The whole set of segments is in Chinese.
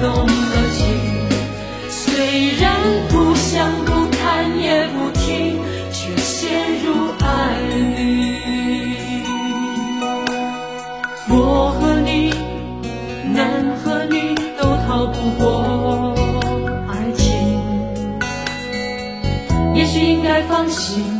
动了情。虽然不想不看也不听，却陷入爱里。我和你，男和女都逃不过爱情。也许应该放心，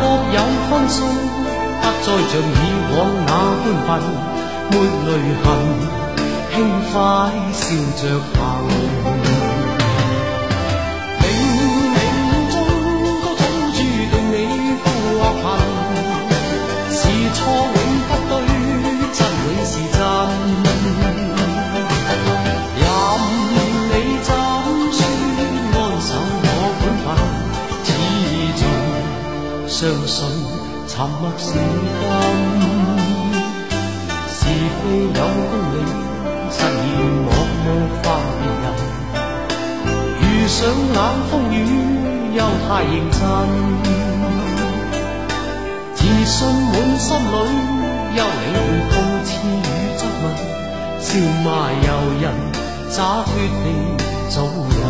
各有分数，不再像以往那般笨，没泪痕，轻快笑着行。相信沉默是金。是非有公理，实现莫冒犯别人。遇上冷风雨，又太认真。自信满心里，休理会讽刺与质问，笑骂由人，洒脱地做人。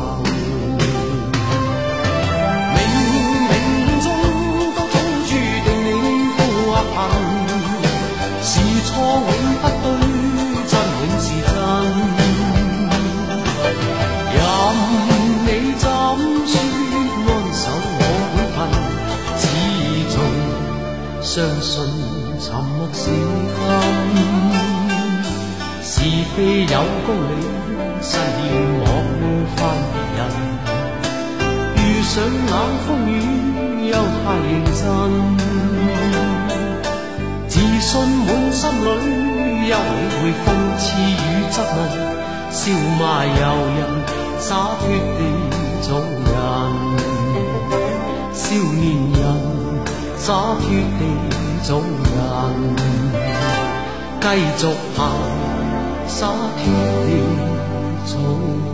心裏，休理会讽刺与质问，笑骂由人，洒脱地做人。少年人，洒脱地做人，继续行，洒脱地做人。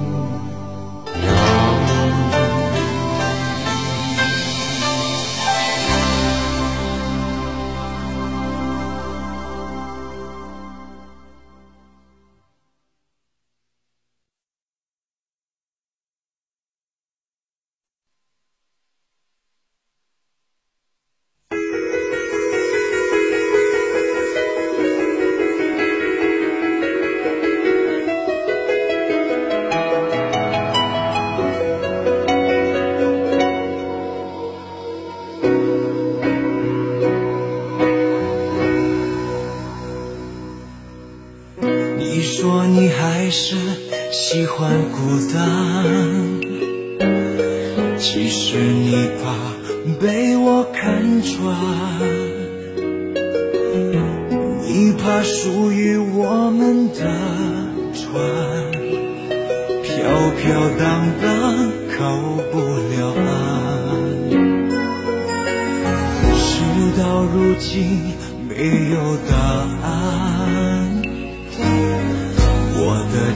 说你还是喜欢孤单，其实你怕被我看穿，你怕属于我们的船飘飘荡荡靠不了岸，事到如今没有答案。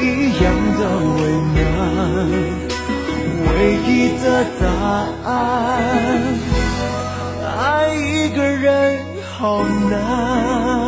一样的为难。唯一的答案，爱一个人好难。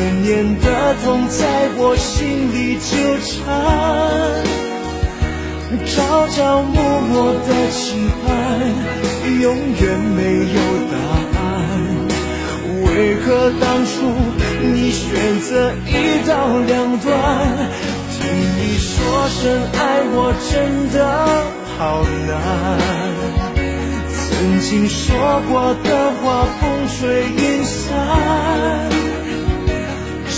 思念的痛在我心里纠缠，朝朝暮暮的期盼，永远没有答案。为何当初你选择一刀两断？听你说声爱我真的好难。曾经说过的话，风吹云散。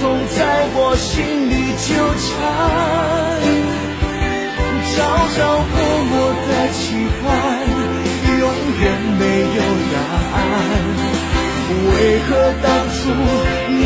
痛在我心里纠缠，朝朝暮暮的期盼，永远没有答案。为何当初你？